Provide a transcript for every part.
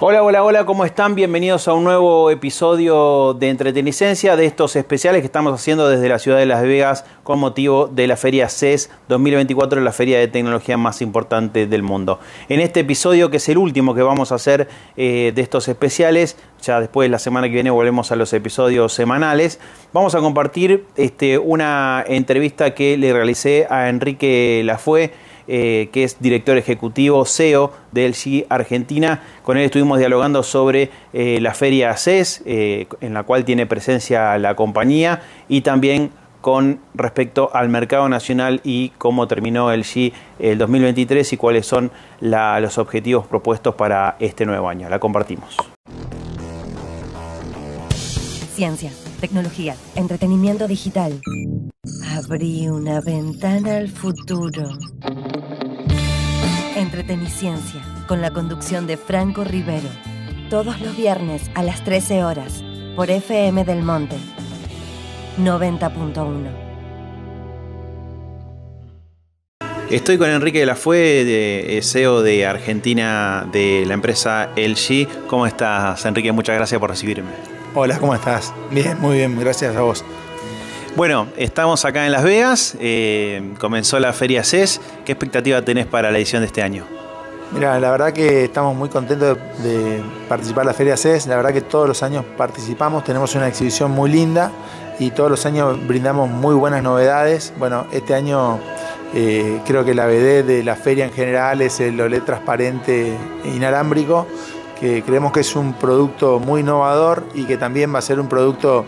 Hola, hola, hola, ¿cómo están? Bienvenidos a un nuevo episodio de Entretenicencia de estos especiales que estamos haciendo desde la ciudad de Las Vegas con motivo de la Feria CES 2024, la feria de tecnología más importante del mundo. En este episodio, que es el último que vamos a hacer eh, de estos especiales, ya después la semana que viene volvemos a los episodios semanales, vamos a compartir este, una entrevista que le realicé a Enrique Lafue eh, que es director ejecutivo CEO de LG Argentina. Con él estuvimos dialogando sobre eh, la feria CES, eh, en la cual tiene presencia la compañía, y también con respecto al mercado nacional y cómo terminó LG el 2023 y cuáles son los objetivos propuestos para este nuevo año. La compartimos. Ciencia, tecnología, entretenimiento digital. Abrí una ventana al futuro. Entreteniciencia, con la conducción de Franco Rivero. Todos los viernes a las 13 horas, por FM del Monte. 90.1. Estoy con Enrique de la Fue, de CEO de Argentina de la empresa LG. ¿Cómo estás, Enrique? Muchas gracias por recibirme. Hola, ¿cómo estás? Bien, muy bien, gracias a vos. Bueno, estamos acá en Las Vegas, eh, comenzó la Feria CES. ¿Qué expectativa tenés para la edición de este año? Mira, la verdad que estamos muy contentos de, participar en la Feria CES. La verdad que todos los años participamos, tenemos una exhibición muy linda y todos los años brindamos muy buenas novedades. Bueno, este año eh, creo que la BD de la feria en general es el OLED transparente inalámbrico, que creemos que es un producto muy innovador y que también va a ser un producto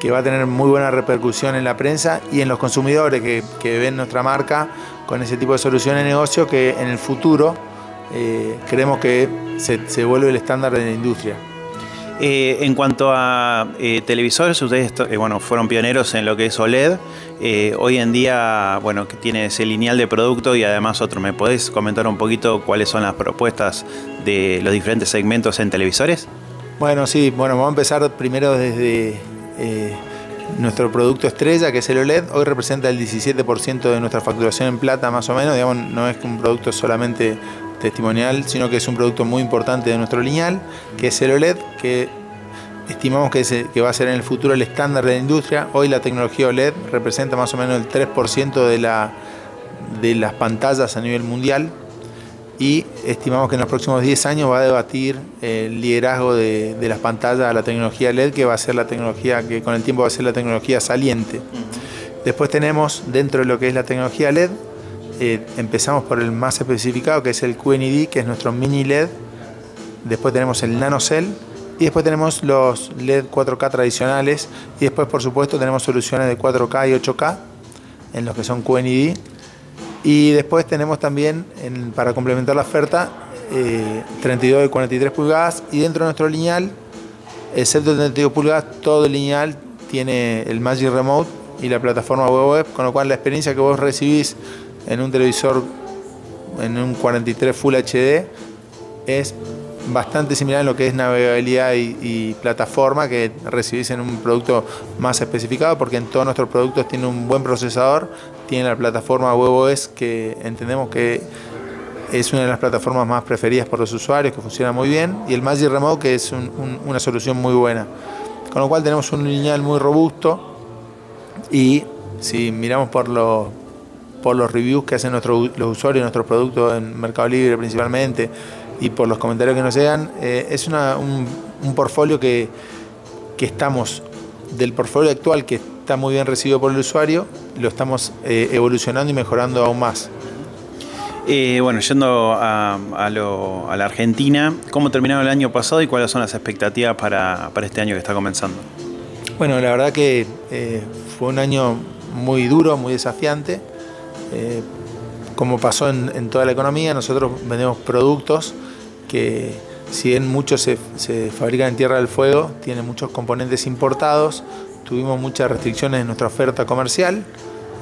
que va a tener muy buena repercusión en la prensa y en los consumidores que, ven nuestra marca con ese tipo de soluciones de negocio que en el futuro eh, creemos que se, vuelve el estándar de la industria. Eh, en cuanto a eh, televisores, ustedes bueno, fueron pioneros en lo que es OLED. hoy en día, bueno, que tiene ese lineal de producto y además otro. ¿Me podés comentar un poquito cuáles son las propuestas de los diferentes segmentos en televisores? Bueno, sí, bueno, vamos a empezar primero desde eh, nuestro producto estrella, que es el OLED, hoy representa el 17% de nuestra facturación en plata, más o menos. Digamos, no es un producto solamente testimonial, sino que es un producto muy importante de nuestro lineal, que es el OLED, que estimamos que, va a ser en el futuro el estándar de la industria. Hoy la tecnología OLED representa más o menos el 3% de, la, de las pantallas a nivel mundial y estimamos que en los próximos 10 años va a debatir el liderazgo de, las pantallas a la tecnología LED, que va a ser la tecnología que con el tiempo va a ser la tecnología saliente. Después tenemos dentro de lo que es la tecnología LED, eh, empezamos por el más especificado, que es el QNED, que es nuestro mini LED. Después tenemos el NanoCell y después tenemos los LED 4K tradicionales y después por supuesto tenemos soluciones de 4K y 8K en los que son QNED y después tenemos también, para complementar la oferta, 32 eh, y 43 pulgadas. Y dentro de nuestro lineal, excepto 32 pulgadas, todo el lineal tiene el Magic Remote y la plataforma web, con lo cual la experiencia que vos recibís en un televisor en un 43 Full HD es bastante similar en lo que es navegabilidad y, plataforma que recibís en un producto más especificado, porque en todos nuestros productos tiene un buen procesador, tiene la plataforma WebOS que entendemos que es una de las plataformas más preferidas por los usuarios, que funciona muy bien, y el Magic Remote que es una solución muy buena. Con lo cual tenemos un lineal muy robusto y si miramos por los por los reviews que hacen nuestros los usuarios de nuestros productos en Mercado Libre principalmente, y por los comentarios que nos llegan, eh, es un, un, portfolio que, que, estamos, del portfolio actual que está muy bien recibido por el usuario, lo estamos eh, evolucionando y mejorando aún más. Eh, bueno, yendo a, a, lo, a, la Argentina, ¿cómo terminaron el año pasado y cuáles son las expectativas para, para este año que está comenzando? Bueno, la verdad que fue un año muy duro, muy desafiante. como pasó en, en, toda la economía, nosotros vendemos productos que si bien muchos se, se fabrican en Tierra del Fuego, tienen muchos componentes importados, tuvimos muchas restricciones en nuestra oferta comercial.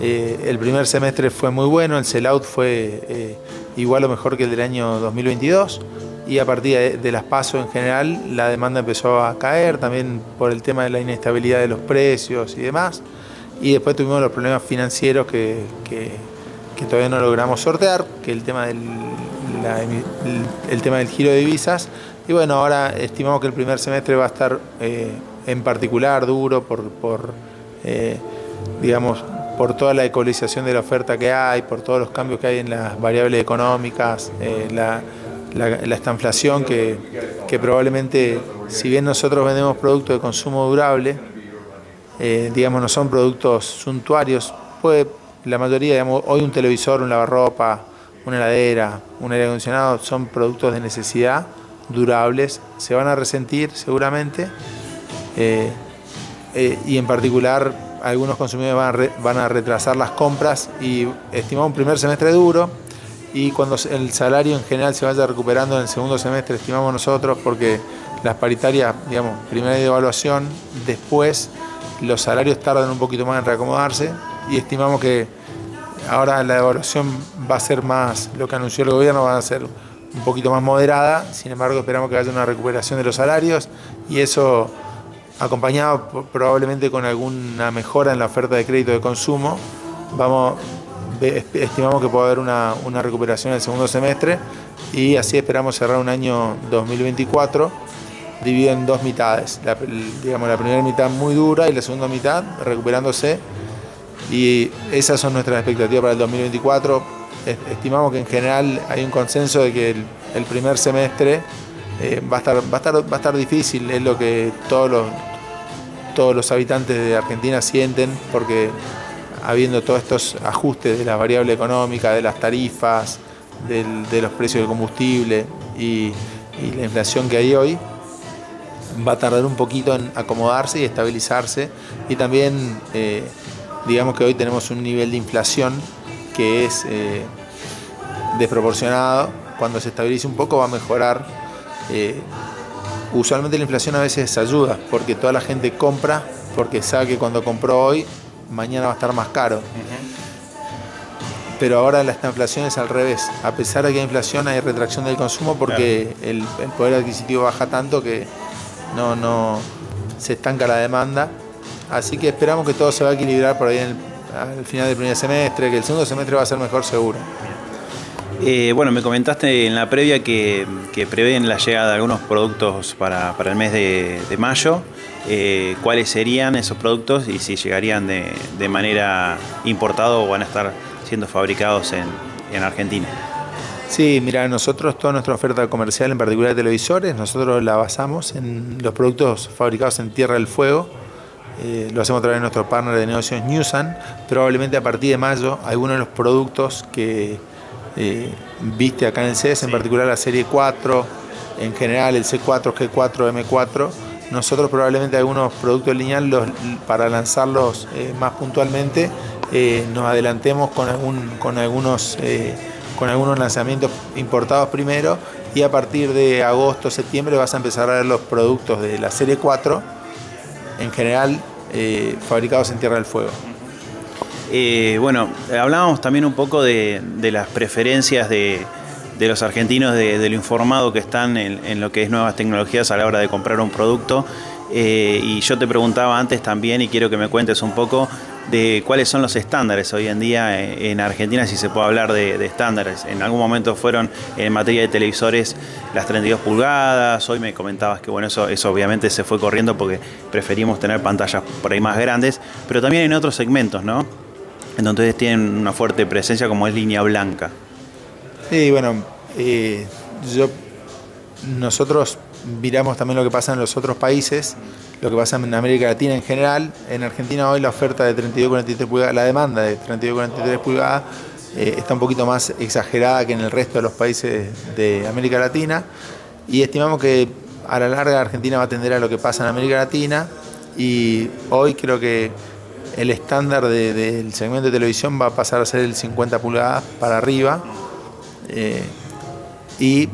Eh, el primer semestre fue muy bueno, el sellout fue eh, igual o mejor que el del año 2022, y a partir de, las pasos en general la demanda empezó a caer, también por el tema de la inestabilidad de los precios y demás. Y después tuvimos los problemas financieros que, todavía no logramos sortear, que el tema del, el, tema del giro de divisas. Y bueno, ahora estimamos que el primer semestre va a estar eh, en particular duro por, por digamos, por toda la ecualización de la oferta que hay, por todos los cambios que hay en las variables económicas, eh, la, esta inflación que, probablemente, si bien nosotros vendemos productos de consumo durable, eh, digamos, no son productos suntuarios, puede, la mayoría, digamos, hoy un televisor, un lavarropa, una heladera, un aire acondicionado, son productos de necesidad durables, se van a resentir seguramente, eh, y en particular algunos consumidores van a, retrasar las compras y estimamos un primer semestre duro y cuando el salario en general se vaya recuperando en el segundo semestre, estimamos nosotros, porque las paritarias, digamos, primera evaluación, después los salarios tardan un poquito más en reacomodarse y estimamos que ahora la evaluación va a ser más, lo que anunció el gobierno va a ser un poquito más moderada, sin embargo esperamos que haya una recuperación de los salarios y eso acompañado probablemente con alguna mejora en la oferta de crédito de consumo, estimamos que puede haber una, recuperación en el segundo semestre y así esperamos cerrar un año 2024 dividido en dos mitades. La, digamos, la primera mitad muy dura y la segunda mitad recuperándose. Y esas son nuestras expectativas para el 2024. Estimamos que en general hay un consenso de que el primer semestre eh, va, a estar, va, a estar, va a estar difícil, es lo que todos los, todos los habitantes de Argentina sienten, porque habiendo todos estos ajustes de la variable económica, de las tarifas, de los precios del combustible y, la inflación que hay hoy, va a tardar un poquito en acomodarse y estabilizarse. Y también, eh, digamos que hoy tenemos un nivel de inflación que es eh, desproporcionado. Cuando se estabilice un poco va a mejorar eh, usualmente la inflación a veces ayuda, porque toda la gente compra, porque sabe que cuando compró hoy, mañana va a estar más caro. Pero ahora la inflación es al revés. A pesar de que hay inflación, hay retracción del consumo porque el, poder adquisitivo baja tanto que no, no se estanca la demanda. Así que esperamos que todo se va a equilibrar por ahí al final del primer semestre, que el segundo semestre va a ser mejor seguro. Eh, bueno, me comentaste en la previa que, prevén la llegada de algunos productos para, el mes de, mayo. Eh, ¿Cuáles serían esos productos y si llegarían de, manera importada o van a estar siendo fabricados en, Argentina? Sí, mira, nosotros toda nuestra oferta comercial, en particular de televisores, nosotros la basamos en los productos fabricados en Tierra del Fuego. Eh, lo hacemos a través de nuestro partner de negocios Newsan. Probablemente a partir de mayo, algunos de los productos que eh, viste acá en el CES, en particular la serie 4, en general el C4, G4, M4. Nosotros probablemente algunos productos lineal los, para lanzarlos eh, más puntualmente eh, nos adelantemos con, algún, con, algunos, con algunos lanzamientos importados primero y a partir de agosto, septiembre vas a empezar a ver los productos de la serie 4, en general fabricados en Tierra del Fuego. Eh, bueno, hablábamos también un poco de, las preferencias de, los argentinos, de, lo informado que están en, lo que es nuevas tecnologías a la hora de comprar un producto. Eh, y yo te preguntaba antes también, y quiero que me cuentes un poco de cuáles son los estándares hoy en día en Argentina, si se puede hablar de, estándares. En algún momento fueron en materia de televisores las 32 pulgadas, hoy me comentabas que bueno, eso obviamente se fue corriendo porque preferimos tener pantallas por ahí más grandes, pero también en otros segmentos, ¿no? Entonces tienen una fuerte presencia como es línea blanca. Sí, bueno, eh, yo, nosotros miramos también lo que pasa en los otros países, lo que pasa en América Latina en general. En Argentina hoy la oferta de 32-43 pulgadas, la demanda de 32-43 pulgadas eh, está un poquito más exagerada que en el resto de los países de América Latina y estimamos que a la larga Argentina va a atender a lo que pasa en América Latina y hoy creo que el estándar del segmento de televisión va a pasar a ser el 50 pulgadas para arriba eh, y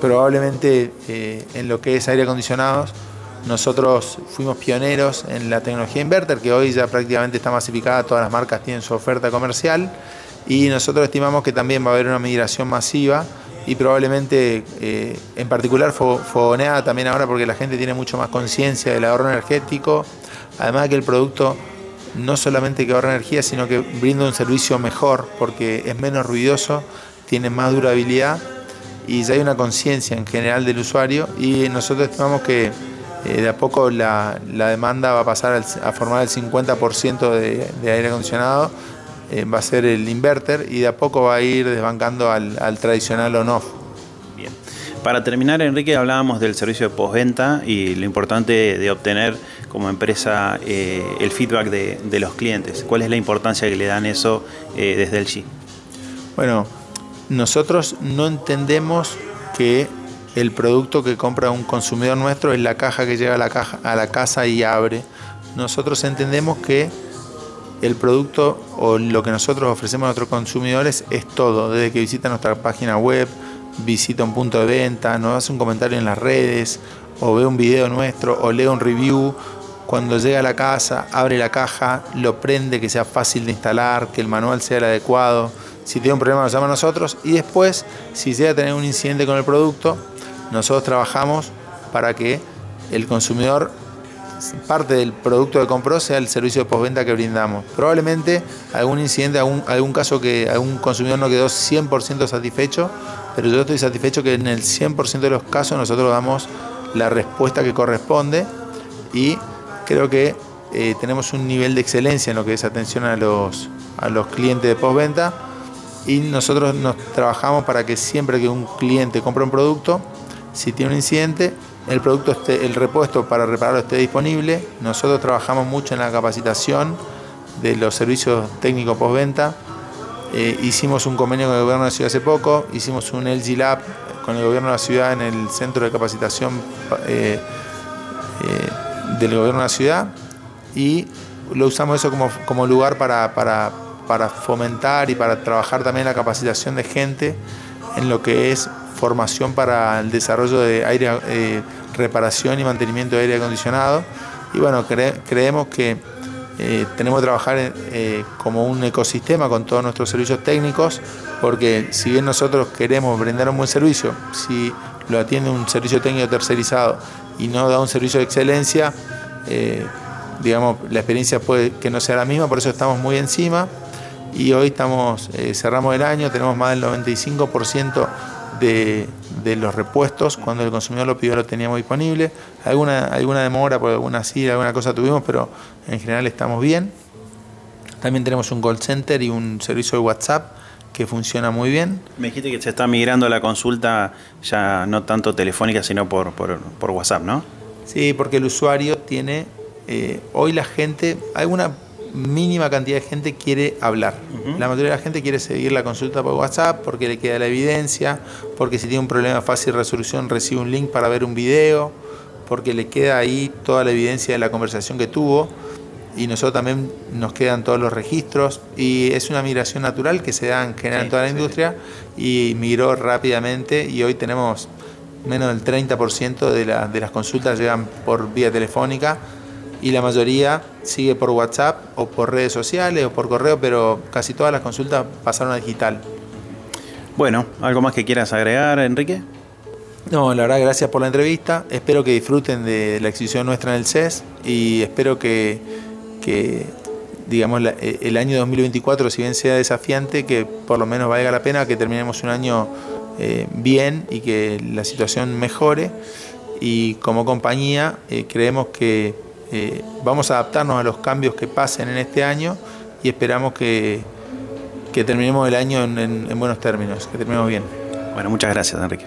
probablemente eh, en lo que es aire acondicionados nosotros fuimos pioneros en la tecnología inverter que hoy ya prácticamente está masificada, todas las marcas tienen su oferta comercial y nosotros estimamos que también va a haber una migración masiva y probablemente eh, en particular fogoneada también ahora porque la gente tiene mucho más conciencia del ahorro energético, además de que el producto no solamente que ahorra energía, sino que brinda un servicio mejor porque es menos ruidoso, tiene más durabilidad y ya hay una conciencia en general del usuario y nosotros estimamos que eh, de a poco la, demanda va a pasar a formar el 50% de, aire acondicionado, eh, va a ser el inverter y de a poco va a ir desbancando al, tradicional on-off. Bien. Para terminar, Enrique, hablábamos del servicio de postventa y lo importante de obtener como empresa eh, el feedback de, los clientes. ¿Cuál es la importancia que le dan eso desde el G? Bueno, nosotros no entendemos que el producto que compra un consumidor nuestro es la caja que llega a la, caja, a la casa y abre. Nosotros entendemos que el producto o lo que nosotros ofrecemos a nuestros consumidores es todo, desde que visita nuestra página web, visita un punto de venta, nos hace un comentario en las redes, o ve un video nuestro, o lee un review. Cuando llega a la casa, abre la caja, lo prende, que sea fácil de instalar, que el manual sea el adecuado. Si tiene un problema, nos llama a nosotros. Y después, si llega a tener un incidente con el producto, nosotros trabajamos para que el consumidor, parte del producto que compró, sea el servicio de postventa que brindamos. Probablemente algún incidente, algún, algún caso que algún consumidor no quedó 100% satisfecho, pero yo estoy satisfecho que en el 100% de los casos nosotros damos la respuesta que corresponde y creo que eh, tenemos un nivel de excelencia en lo que es atención a los, a los clientes de postventa y nosotros nos trabajamos para que siempre que un cliente compra un producto, si tiene un incidente, el producto esté, el repuesto para repararlo esté disponible. Nosotros trabajamos mucho en la capacitación de los servicios técnicos postventa. Eh, hicimos un convenio con el gobierno de la ciudad hace poco, hicimos un LG Lab con el gobierno de la ciudad en el centro de capacitación eh, eh, del gobierno de la ciudad y lo usamos eso como, como lugar para, para, para fomentar y para trabajar también la capacitación de gente en lo que es formación para el desarrollo de aire, reparación y mantenimiento de aire acondicionado. Y bueno, creemos que eh, tenemos que trabajar eh, como un ecosistema con todos nuestros servicios técnicos, porque si bien nosotros queremos brindar un buen servicio, si lo atiende un servicio técnico tercerizado y no da un servicio de excelencia, digamos, la experiencia puede que no sea la misma, por eso estamos muy encima. Y hoy estamos, cerramos el año, tenemos más del 95% de, los repuestos, cuando el consumidor lo pidió lo teníamos disponible. Alguna, alguna demora por alguna sí, alguna cosa tuvimos, pero en general estamos bien. También tenemos un call center y un servicio de WhatsApp que funciona muy bien. Me dijiste que se está migrando la consulta ya no tanto telefónica, sino por, por, WhatsApp, ¿no? Sí, porque el usuario tiene, eh, hoy la gente, alguna mínima cantidad de gente quiere hablar. La mayoría de la gente quiere seguir la consulta por WhatsApp porque le queda la evidencia, porque si tiene un problema de fácil resolución recibe un link para ver un video, porque le queda ahí toda la evidencia de la conversación que tuvo. Y nosotros también nos quedan todos los registros y es una migración natural que se da en general en toda la industria y migró rápidamente y hoy tenemos menos del 30% de, de las consultas llegan por vía telefónica y la mayoría sigue por WhatsApp o por redes sociales o por correo, pero casi todas las consultas pasaron a digital. Bueno, ¿algo más que quieras agregar, Enrique? No, la verdad, gracias por la entrevista. Espero que disfruten de la exhibición nuestra en el CES y espero que, digamos, e, el año 2024, si bien sea desafiante, que por lo menos valga la pena que terminemos un año eh, bien y que la situación mejore. Y como compañía eh, creemos que eh, vamos a adaptarnos a los cambios que pasen en este año y esperamos que, terminemos el año en, en buenos términos, que terminemos bien. Bueno, muchas gracias, Enrique.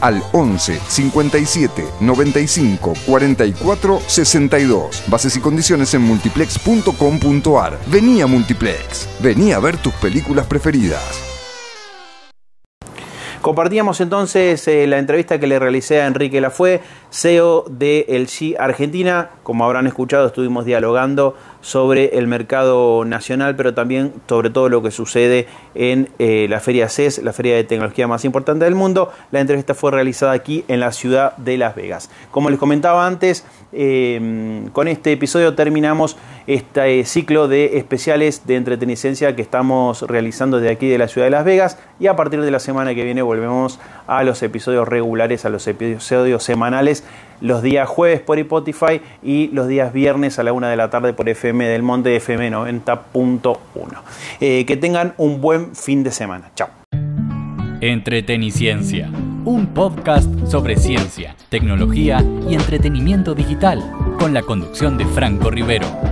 al 11 57 95 44 62. Bases y condiciones en multiplex.com.ar. Vení a Multiplex. Vení a ver tus películas preferidas. Compartíamos entonces eh, la entrevista que le realicé a Enrique Lafue, CEO de LG Argentina. Como habrán escuchado, estuvimos dialogando sobre el mercado nacional, pero también sobre todo lo que sucede en eh, la Feria CES, la feria de tecnología más importante del mundo. La entrevista fue realizada aquí en la ciudad de Las Vegas. Como les comentaba antes, eh, con este episodio terminamos este ciclo de especiales de entretenicencia que estamos realizando desde aquí de la ciudad de Las Vegas y a partir de la semana que viene volvemos a los episodios regulares, a los episodios semanales los días jueves por Spotify y los días viernes a la una de la tarde por FM del Monte FM 90.1. Eh, que tengan un buen fin de semana. Chao. Entreteniciencia, un podcast sobre ciencia, tecnología y entretenimiento digital, con la conducción de Franco Rivero.